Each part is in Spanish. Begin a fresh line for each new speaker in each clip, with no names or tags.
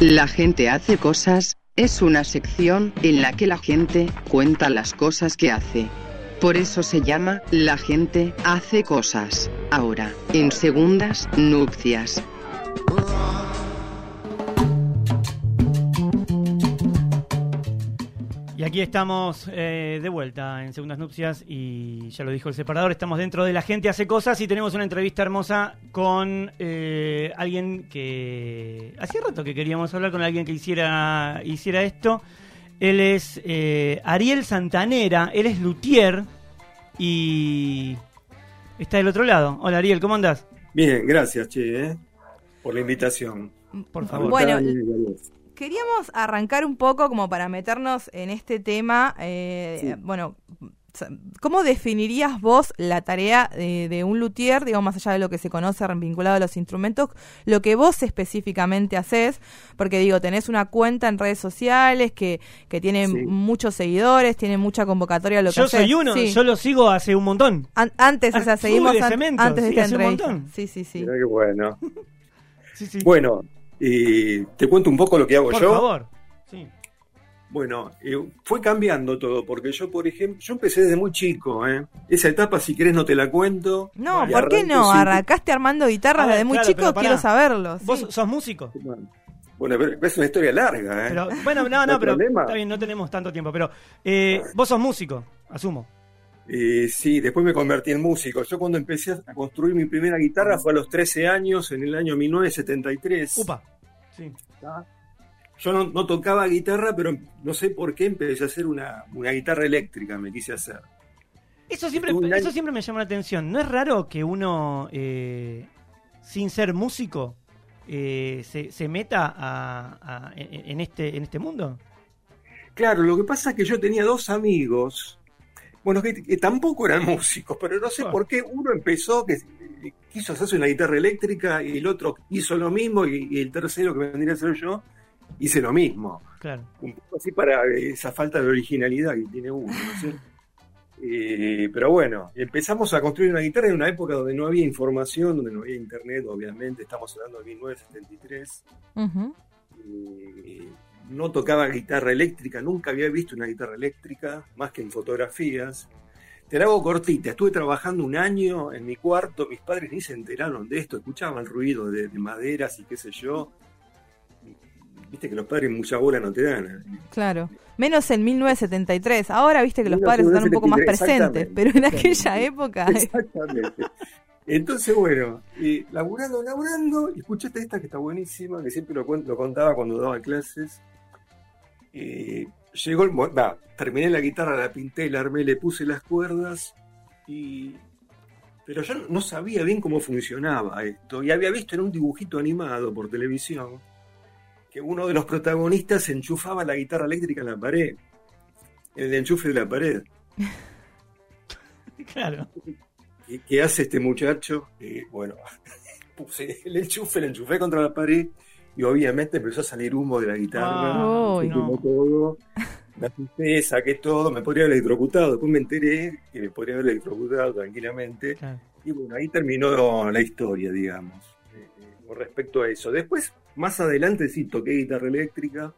La gente hace cosas, es una sección en la que la gente cuenta las cosas que hace. Por eso se llama La gente hace cosas. Ahora, en segundas nupcias.
Aquí estamos eh, de vuelta en Segundas Nupcias y ya lo dijo el separador, estamos dentro de La gente hace cosas y tenemos una entrevista hermosa con eh, alguien que... Hacía rato que queríamos hablar con alguien que hiciera, hiciera esto. Él es eh, Ariel Santanera, él es luthier y está del otro lado. Hola Ariel, ¿cómo andás?
Bien, gracias, Che, por la invitación.
Por favor.
Bueno, queríamos arrancar un poco como para meternos en este tema. Eh, Bueno, ¿cómo definirías vos la tarea de, un luthier, digamos, más allá de lo que se conoce vinculado a los instrumentos, lo que vos específicamente haces? Porque digo, tenés una cuenta en redes sociales que, que tiene muchos seguidores, tiene mucha convocatoria. Lo
yo soy uno, yo lo sigo hace un montón.
antes, o sea, seguimos antes de esta entrevista.
Sí, sí, sí. Mira qué bueno. sí, sí. Bueno, y te cuento un poco lo que hago yo.
Por favor. Sí.
Bueno, eh, fue cambiando todo, porque yo, por ejemplo, yo empecé desde muy chico, ¿eh? Esa etapa, si querés, no te la cuento.
No, ¿por qué no? Arrancaste armando guitarras desde muy chico, quiero saberlo.
¿Vos sos músico?
Bueno, es una historia larga,
¿eh? bueno, no, no, pero está bien, no tenemos tanto tiempo, pero eh, vos sos músico, asumo.
Eh, sí, después me convertí en músico. Yo cuando empecé a construir mi primera guitarra fue a los 13 años, en el año 1973.
Upa, sí.
Yo no, tocaba guitarra, pero no sé por qué empecé a hacer una, guitarra eléctrica, me quise hacer.
Eso siempre, eso siempre me llama la atención. ¿No es raro que uno, eh, sin ser músico, eh, se, meta en, este, en este mundo?
Claro, lo que pasa es que yo tenía dos amigos bueno, que, tampoco eran músicos, pero no sé por qué uno empezó, que quiso hacerse una guitarra eléctrica y el otro hizo lo mismo y, el tercero, que vendría a ser yo, hice lo mismo.
Claro.
Un poco así para esa falta de originalidad que tiene uno, ¿no eh, pero bueno, empezamos a construir una guitarra en una época donde no había información, donde no había internet, obviamente, estamos hablando de 1973 no tocaba guitarra eléctrica, nunca había visto una guitarra eléctrica, más que en fotografías. Te la hago cortita, estuve trabajando un año en mi cuarto, mis padres ni se enteraron de esto, escuchaban el ruido de, maderas y qué sé yo. Viste que los padres mucha bola no te dan. ¿eh?
Claro, menos en 1973. Ahora viste que los padres están un poco más presentes, pero en aquella época...
Exactamente. Entonces, bueno, y laburando, laburando, escuchaste esta que está buenísima, que siempre lo, lo contaba cuando daba clases, llegó el terminé la guitarra, la pinté, la armé, le puse las cuerdas y pero yo no sabía bien cómo funcionaba esto y había visto en un dibujito animado por televisión que uno de los protagonistas enchufaba la guitarra eléctrica en la pared, el enchufe de la pared.
claro.
¿Qué, hace este muchacho? bueno, puse el enchufe, el enchufé contra la pared y obviamente empezó a salir humo de la guitarra,
oh, no.
todo, me asusté, saqué todo, me podría haber electrocutado, después me enteré que me podría haber electrocutado tranquilamente, y bueno, ahí terminó la historia, digamos, eh, eh, con respecto a eso. Después, más adelante sí, toqué guitarra eléctrica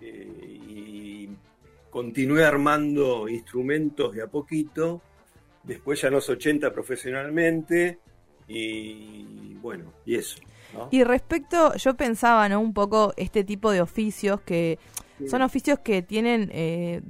eh, y continué armando instrumentos de a poquito, después ya en los 80 profesionalmente, y bueno, y eso.
Y respecto, yo pensaba, ¿no? Un poco este tipo de oficios que son oficios que tienen, eh,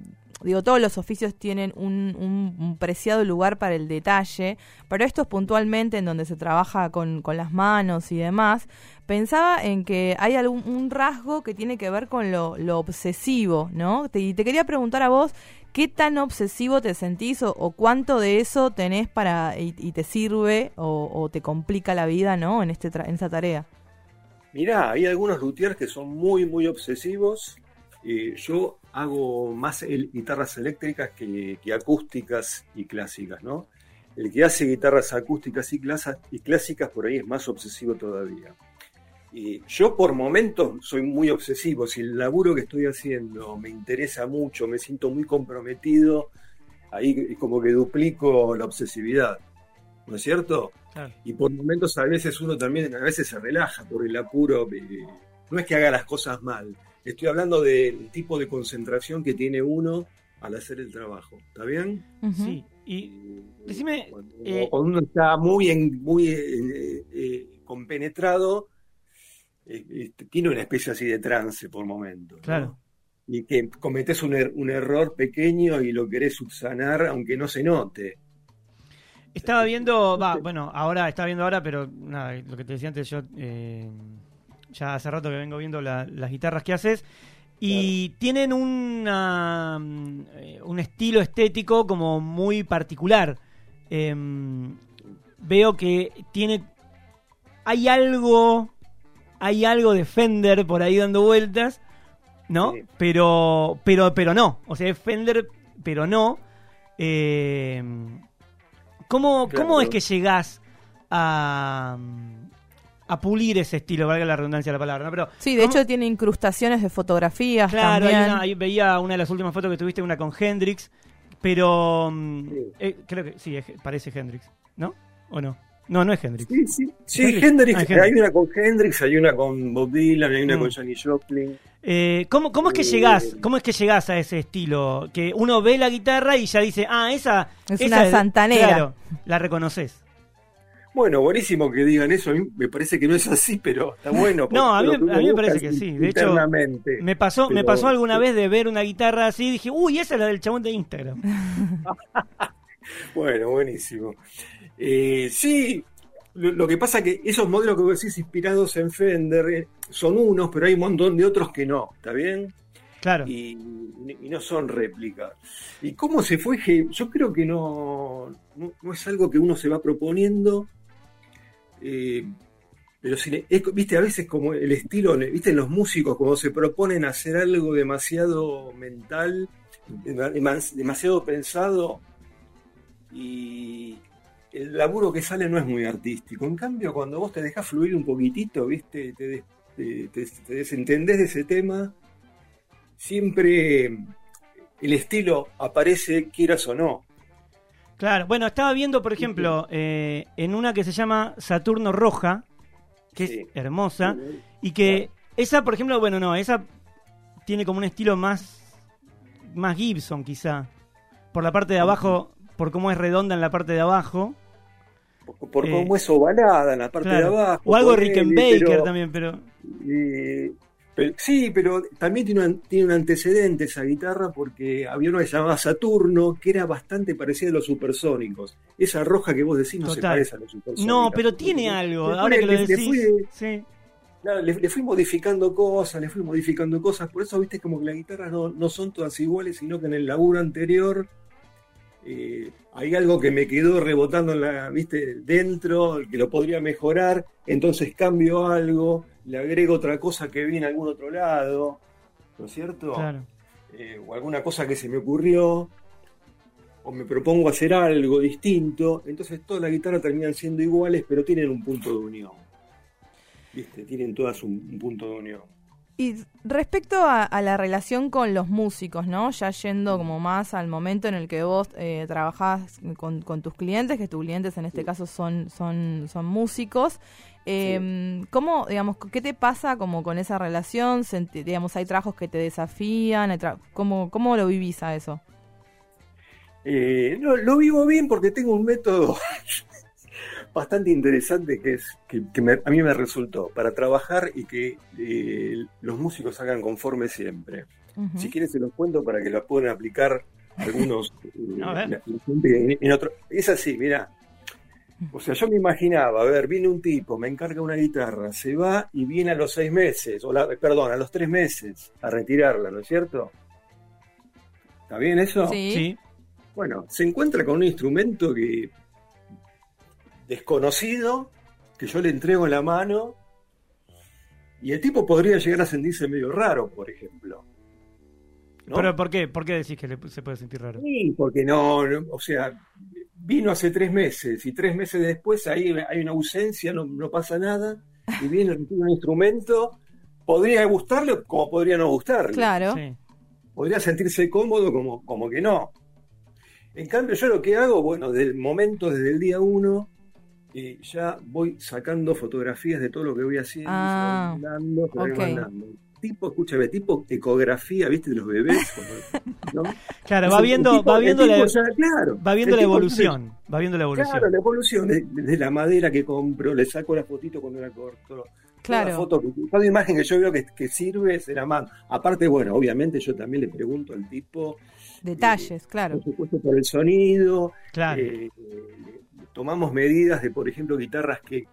digo, todos los oficios tienen un, preciado lugar para el detalle, pero estos puntualmente en donde se trabaja con, las manos y demás, pensaba en que hay algún un rasgo que tiene que ver con lo, obsesivo, ¿no? y te quería preguntar a vos, ¿qué tan obsesivo te sentís o, cuánto de eso tenés para y, te sirve o, te complica la vida, ¿no? En, este en tarea.
Mirá, hay algunos luthiers que son muy, muy obsesivos. Eh, yo hago más guitarras eléctricas que, que, acústicas y clásicas, ¿no? El que hace guitarras acústicas y, y clásicas por ahí es más obsesivo todavía yo por momentos soy muy obsesivo, si el laburo que estoy haciendo me interesa mucho, me siento muy comprometido, ahí es como que duplico la obsesividad, ¿no es cierto? Y por momentos a veces uno también, a veces se relaja por el apuro, no es que haga las cosas mal, estoy hablando del tipo de concentración que tiene uno al hacer el trabajo. ¿Está bien?
Sí. Y decime.
Cuando, eh, cuando uno está muy, en, muy eh, eh, compenetrado, este, tiene una especie así de trance por momento.
Claro.
Y que cometes un, er un, error pequeño y lo querés subsanar aunque no se note.
Estaba viendo, va, bueno, ahora, estaba viendo ahora, pero nada, lo que te decía antes, yo ya hace rato que vengo viendo la, las guitarras que haces. Y claro. tienen una, un estilo estético como muy particular. Eh, veo que tiene. Hay algo. Hay algo de Fender por ahí dando vueltas. ¿No? Sí. Pero. Pero. Pero no. O sea, es Fender, pero no. Eh, ¿cómo, claro. ¿Cómo es que llegás a a pulir ese estilo, valga la redundancia de la palabra. ¿no? Pero,
sí, de ¿cómo? hecho tiene incrustaciones de fotografías.
Claro,
también.
Hay una, ahí veía una de las últimas fotos que tuviste, una con Hendrix, pero mm, sí. eh, creo que sí, es, parece Hendrix, ¿no? ¿O no? No, no es Hendrix.
Sí, sí, sí Hendrix. Hendrix, ah, Hendrix, hay una con Hendrix, hay una con Bob Dylan, hay una mm. con Johnny Joplin.
Eh, ¿cómo, ¿Cómo es que llegás? ¿Cómo es que llegás a ese estilo? Que uno ve la guitarra y ya dice, ah, esa
es
esa
una santanera.
Claro, la reconoces.
Bueno, buenísimo que digan eso. A mí me parece que no es así, pero está bueno.
No, a mí, a mí me parece que sí. De hecho, me pasó, pero, me pasó alguna sí. vez de ver una guitarra así y dije, uy, esa es la del chabón de Instagram.
bueno, buenísimo. Eh, sí, lo, lo, que pasa es que esos modelos que vos decís inspirados en Fender eh, son unos, pero hay un montón de otros que no, ¿está bien?
Claro.
Y, y, no son réplicas. ¿Y cómo se fue? Yo creo que no, no, no es algo que uno se va proponiendo eh, pero viste, a veces como el estilo, viste, los músicos cuando se proponen hacer algo demasiado mental, demasiado pensado, y el laburo que sale no es muy artístico. En cambio, cuando vos te dejás fluir un poquitito, viste, te, te, te, te desentendés de ese tema, siempre el estilo aparece, quieras o no.
Claro, bueno, estaba viendo, por ejemplo, eh, en una que se llama Saturno Roja, que sí. es hermosa, y que esa, por ejemplo, bueno, no, esa tiene como un estilo más, más Gibson quizá, por la parte de abajo, por cómo es redonda en la parte de abajo.
Por, por eh, cómo es ovalada en la parte claro. de abajo.
O algo Rickenbacker también, pero...
Eh, pero, sí, pero también tiene un, tiene un, antecedente esa guitarra porque había una que se llamaba Saturno que era bastante parecida a los supersónicos. Esa roja que vos decís no Total. se parece a los supersónicos.
No, pero tiene algo, le, ahora que lo decís. Le fui,
sí. le, le, fui modificando cosas, le fui modificando cosas. Por eso, viste, como que las guitarras no, no son todas iguales, sino que en el laburo anterior eh, hay algo que me quedó rebotando en la, viste, dentro, que lo podría mejorar, entonces cambio algo le agrego otra cosa que vi en algún otro lado, ¿no es cierto?
Claro.
Eh, o alguna cosa que se me ocurrió, o me propongo hacer algo distinto, entonces todas las guitarras terminan siendo iguales, pero tienen un punto de unión. ¿Viste? Tienen todas un, un punto de unión.
Y respecto a, a, la relación con los músicos, ¿no? Ya yendo como más al momento en el que vos eh, trabajás con, con, tus clientes, que tus clientes en este sí. caso son, son, son músicos, eh, sí. ¿Cómo, digamos, qué te pasa como con esa relación? Senti, digamos, ¿hay trabajos que te desafían? ¿Cómo, ¿Cómo lo vivís a eso?
Eh, no, lo vivo bien porque tengo un método bastante interesante que es que, que me, a mí me resultó para trabajar y que eh, los músicos hagan conforme siempre. Uh -huh. Si quieres se los cuento para que lo puedan aplicar algunos eh, en, en, otro. Es así, mira. O sea, yo me imaginaba, a ver, viene un tipo, me encarga una guitarra, se va y viene a los seis meses, o la, perdón, a los tres meses a retirarla, ¿no es cierto? ¿Está bien eso?
Sí. sí.
Bueno, se encuentra con un instrumento que desconocido que yo le entrego en la mano y el tipo podría llegar a sentirse medio raro, por ejemplo.
¿no? ¿Pero por qué? ¿Por qué decís que le, se puede sentir raro?
Sí, porque no, no, o sea, vino hace tres meses y tres meses después ahí hay una ausencia, no, no pasa nada, y viene un instrumento, podría gustarle como podría no gustarle.
Claro. Sí.
Podría sentirse cómodo como, como que no. En cambio, yo lo que hago, bueno, del momento, desde el día uno, eh, ya voy sacando fotografías de todo lo que voy haciendo,
Ah,
mandando, mandando. Tipo, escúchame, tipo ecografía, ¿viste? De los bebés. ¿no?
Claro, va viendo,
tipo-
va viendo
tipo
la,
ya, claro,
va viendo
el
la
tipo
evolución, va viendo la evolución.
Claro, la evolución de, de la madera que compro, le saco la fotito cuando la corto.
Claro.
Cada foto, que- cada imagen que yo veo que, que sirve se la mando. Aparte, bueno, obviamente yo también le pregunto al tipo,
Detalles, claro.
por supuesto, por el sonido.
Claro.
eh, eh, tomamos medidas de, por ejemplo, guitarras que,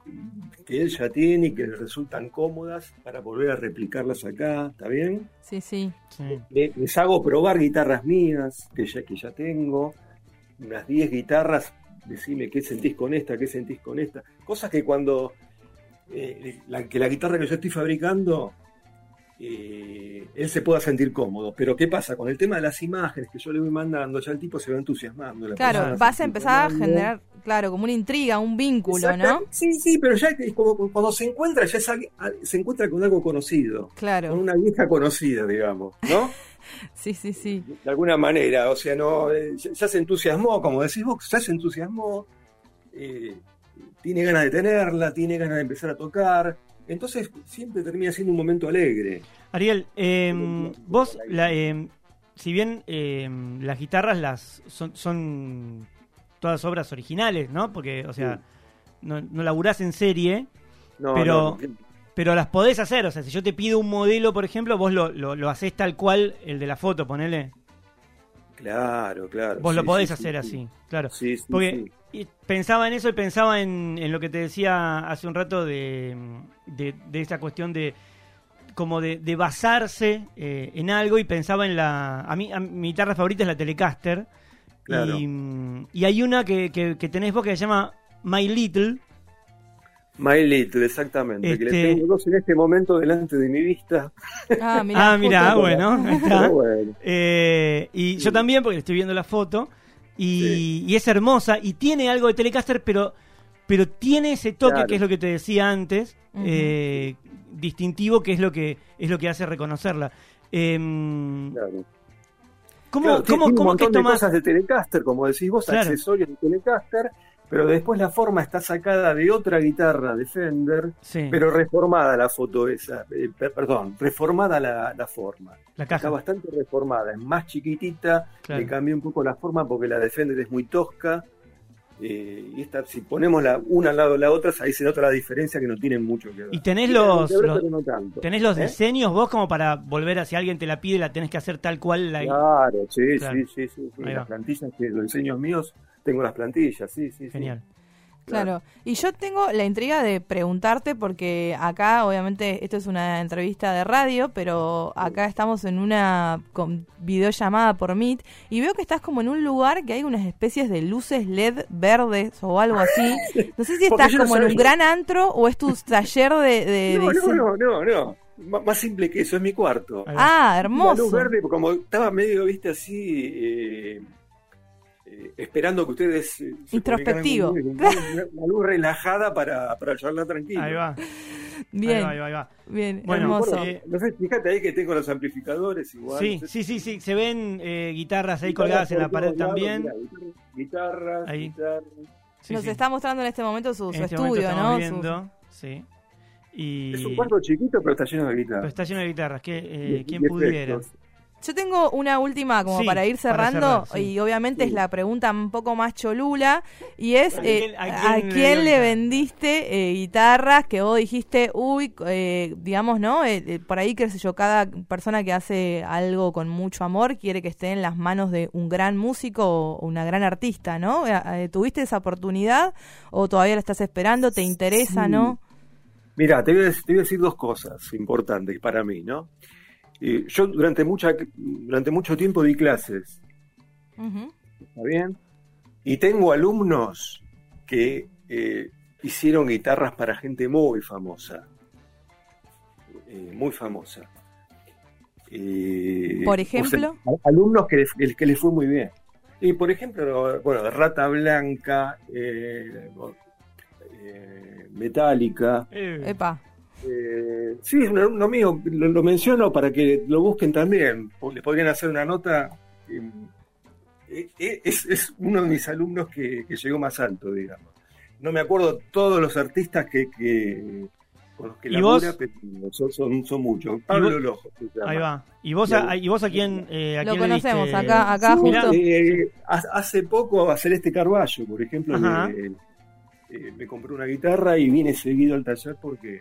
que él ya tiene y que le resultan cómodas para volver a replicarlas acá, ¿está bien?
Sí, sí.
Sí.
Le- les hago probar guitarras mías, que ya, que ya tengo, unas 10 guitarras, decime qué sentís con esta, qué sentís con esta. Cosas que cuando eh, la, que la guitarra que yo estoy fabricando, eh, él se pueda sentir cómodo. Pero ¿qué pasa? Con el tema de las imágenes que yo le voy mandando, ya el tipo se va entusiasmando. la
Claro, vas a empezar a generar, claro, como una intriga, un vínculo, ¿no?
Sí, sí, pero ya como- cuando se encuentra, ya es se encuentra con algo conocido. Con
Claro,
una vieja conocida, digamos, ¿no?
sí, sí, sí.
de alguna manera, o sea, no, eh, ya, ya se entusiasmó, como decís vos, ya se entusiasmó, eh, tiene ganas de tenerla, tiene ganas de empezar a tocar, entonces siempre termina siendo un momento alegre.
Ariel, eh, vos, la, eh, si bien eh, las guitarras las son, son todas obras originales, ¿no? Porque, o sea, no, no laburás en serie,
No,
Pero-
no,
pero las podés hacer. O sea, si yo te pido un modelo, por ejemplo, vos lo, lo, lo hacés tal cual el de la foto, ponele.
Claro, claro.
Vos
sí,
lo podés
sí,
hacer
sí.
así, claro.
Sí, sí,
Porque pensaba en eso y pensaba en, en lo que te decía hace un rato de, de, de esa cuestión de como de, de basarse eh, en algo y pensaba en la... A mí a- mi guitarra favorita es la Telecaster
Claro.
y, y hay una que, que, que tenés vos que se llama My Little
My Little, exactamente, que le
Este-
tengo dos en este momento delante de mi vista.
Ah, mira.
ah, mira, bueno, ahí está.
Bueno,
Eh, y yo también, porque estoy viendo la foto. Y, y es hermosa. Y tiene algo de Telecaster, pero, pero tiene ese toque,
Claro.
que es lo que te decía antes, eh, distintivo, que es lo que es lo que hace reconocerla. Em,
claro.
¿Cómo,
Claro, tiene
cómo,
un
cómo que
de cosas de Telecaster, como decís vos,
Claro.
accesorios de Telecaster, pero después la forma está sacada de otra guitarra de Fender,
Sí,
pero reformada la foto esa, eh, per- perdón, reformada la, la forma.
la
Está bastante reformada, es más chiquitita,
Claro.
le cambié un poco la forma porque la de Fender es muy tosca. Eh, y esta, si ponemos la una al lado de la otra, ahí se nota la diferencia que no tienen mucho que ver.
Y tenés los,
no
tenés los
¿Eh?
diseños vos como para volver a si alguien te la pide, la tenés que hacer tal cual la
Claro, sí,
Claro.
sí, sí, sí. Las plantillas, que los diseños míos, tengo las plantillas, sí, sí, sí.
Claro, y yo tengo la intriga de preguntarte porque acá obviamente esto es una entrevista de radio, pero acá estamos en una con- videollamada por Meet y veo que estás como en un lugar que hay unas especies de luces LED verdes o algo así. No sé si estás
no
como en un gran antro o es tu taller de... de-
No,
de
no, no, no, no. M- más simple que eso, es mi cuarto.
Ah,
La
hermoso.
luz verde, como estaba medio, viste, así, eh, eh, esperando que ustedes... eh, se
Introspectivo.
conmigo, Una, luz relajada para, para charlar tranquilo.
Ahí va.
Bien,
Ahí va, ahí va, ahí va.
bien,
Bueno,
hermoso.
Bueno,
Eh,
no sé, fíjate ahí que tengo los amplificadores igual.
Sí,
no sé
sí, sí, sí. Se ven eh, guitarras ahí
Guitarras
colgadas en la pared también.
mirá, guitarras, Guitarras,
Ahí.
guitarras.
Sí,
Nos
sí.
está mostrando en este momento su, su
este momento
estudio,
estamos
¿no?
viendo, sí. Y
Es un cuarto chiquito, pero está lleno de
pero
guitarras.
está lleno de guitarras. Que, eh,
Y-
¿Quién
y
pudiera?
Yo tengo una última como
Sí,
para ir
para
cerrando
cerrar, sí.
y obviamente es la pregunta un poco más cholula y es
¿A
eh,
quién- a
a
quién le
quién vendiste eh, guitarras que vos dijiste, uy, eh, digamos, ¿no? Eh, eh, por ahí, qué sé yo, cada persona que hace algo con mucho amor quiere que esté en las manos de un gran músico o una gran artista, ¿no? Eh, eh, ¿Tuviste esa oportunidad o todavía la estás esperando? ¿Te interesa,
Sí.
no?
Mira, te voy, a, te voy a decir dos cosas importantes para mí, ¿no? Eh, yo durante, mucha, durante mucho tiempo di clases. ¿está bien? Y tengo alumnos que eh, hicieron guitarras para gente muy famosa, eh, muy famosa. Eh,
Por
o sea,
ejemplo.
a- alumnos que les, que les fue muy bien. Y por ejemplo, bueno, Rata Blanca, eh, eh, Metallica,
Epa.
Eh, sí, es un alumno mío, lo, lo menciono para que lo busquen también. Le podrían hacer una nota. eh, eh, es, es uno de mis alumnos que, que llegó más alto, digamos. no me acuerdo todos los artistas que, que con los que
¿Y
labura,
vos?
pero son, son, son muchos. Pablo
vos?
Lojo. se llama.
Ahí va. ¿Y vos, a, y vos a quién, eh, a
Lo
quién le
conocemos,
diste?
acá, acá
Sí,
justo.
eh, ha- hace poco a Celeste Carballo, por ejemplo, eh, me compré una guitarra y vine seguido al taller porque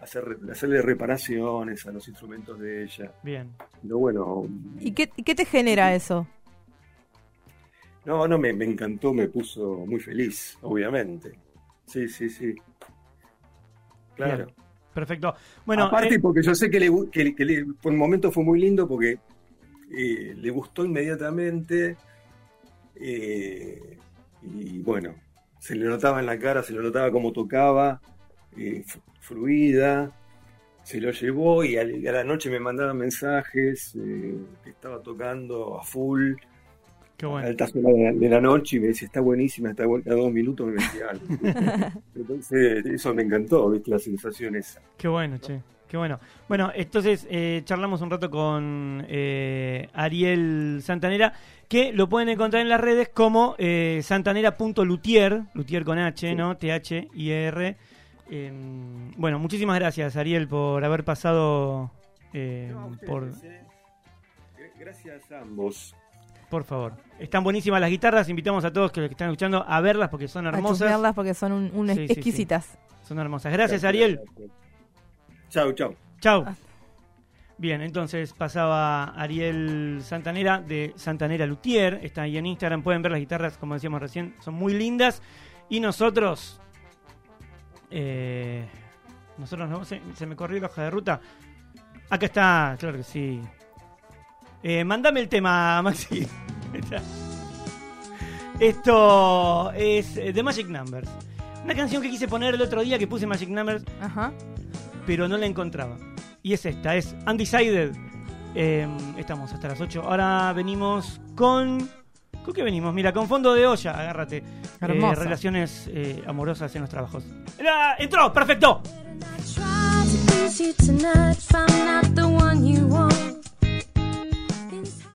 hacer, hacerle reparaciones a los instrumentos de ella.
Bien.
Pero bueno,
¿Y qué, qué te genera eso?
no, no, me, me encantó, me puso muy feliz, obviamente. Sí, sí, sí. Claro.
Bien. Perfecto. Bueno,
Aparte
eh,
porque yo sé que, le, que, que le- por un momento fue muy lindo porque eh, le gustó inmediatamente eh, y bueno, se le notaba en la cara, se le notaba cómo tocaba, eh, fluida, se lo llevó y a la noche me mandaba mensajes eh, que estaba tocando a full
qué
a
bueno.
altas horas de la, de la noche y me decía, está buenísima, está buena, cada dos minutos me decía algo. Entonces eso me encantó, ¿viste? la sensación esa.
Qué bueno, che. Qué bueno. Bueno, entonces eh, charlamos un rato con eh, Ariel Santanera, que lo pueden encontrar en las redes como eh, santanera.lutier, lutier con H,
Sí.
¿no? T-H-I-R. Eh, bueno, muchísimas gracias, Ariel, por haber pasado eh,
No, a ustedes,
por,
eh. Gracias a ambos.
por favor. Están buenísimas las guitarras, invitamos a todos que, que están escuchando a verlas porque son
A
hermosas.
chusmearlas porque son un, un
Sí, sí, sí.
exquisitas.
Son hermosas. Gracias, Ariel.
Chau, chau.
Chau.
Ah.
Bien, entonces pasaba Ariel Santanera de Santanera Luthier. Está ahí en Instagram. Pueden ver las guitarras, como decíamos recién, son muy lindas. Y nosotros. Eh, nosotros no. Se, se me corrió la hoja de ruta. Acá está, claro que sí. Eh, mándame el tema, Maxi. Esto es eh, The Magic Numbers. Una canción que quise poner el otro día que puse Magic Numbers
Ajá.
pero no la encontraba. Y es esta, es Undecided. Eh, estamos hasta las 8. Ahora venimos con... ¿Con qué venimos? Mira, con fondo de olla, agárrate. Eh, relaciones eh, amorosas en los trabajos. ¡Ah, ¡Entró! ¡Perfecto!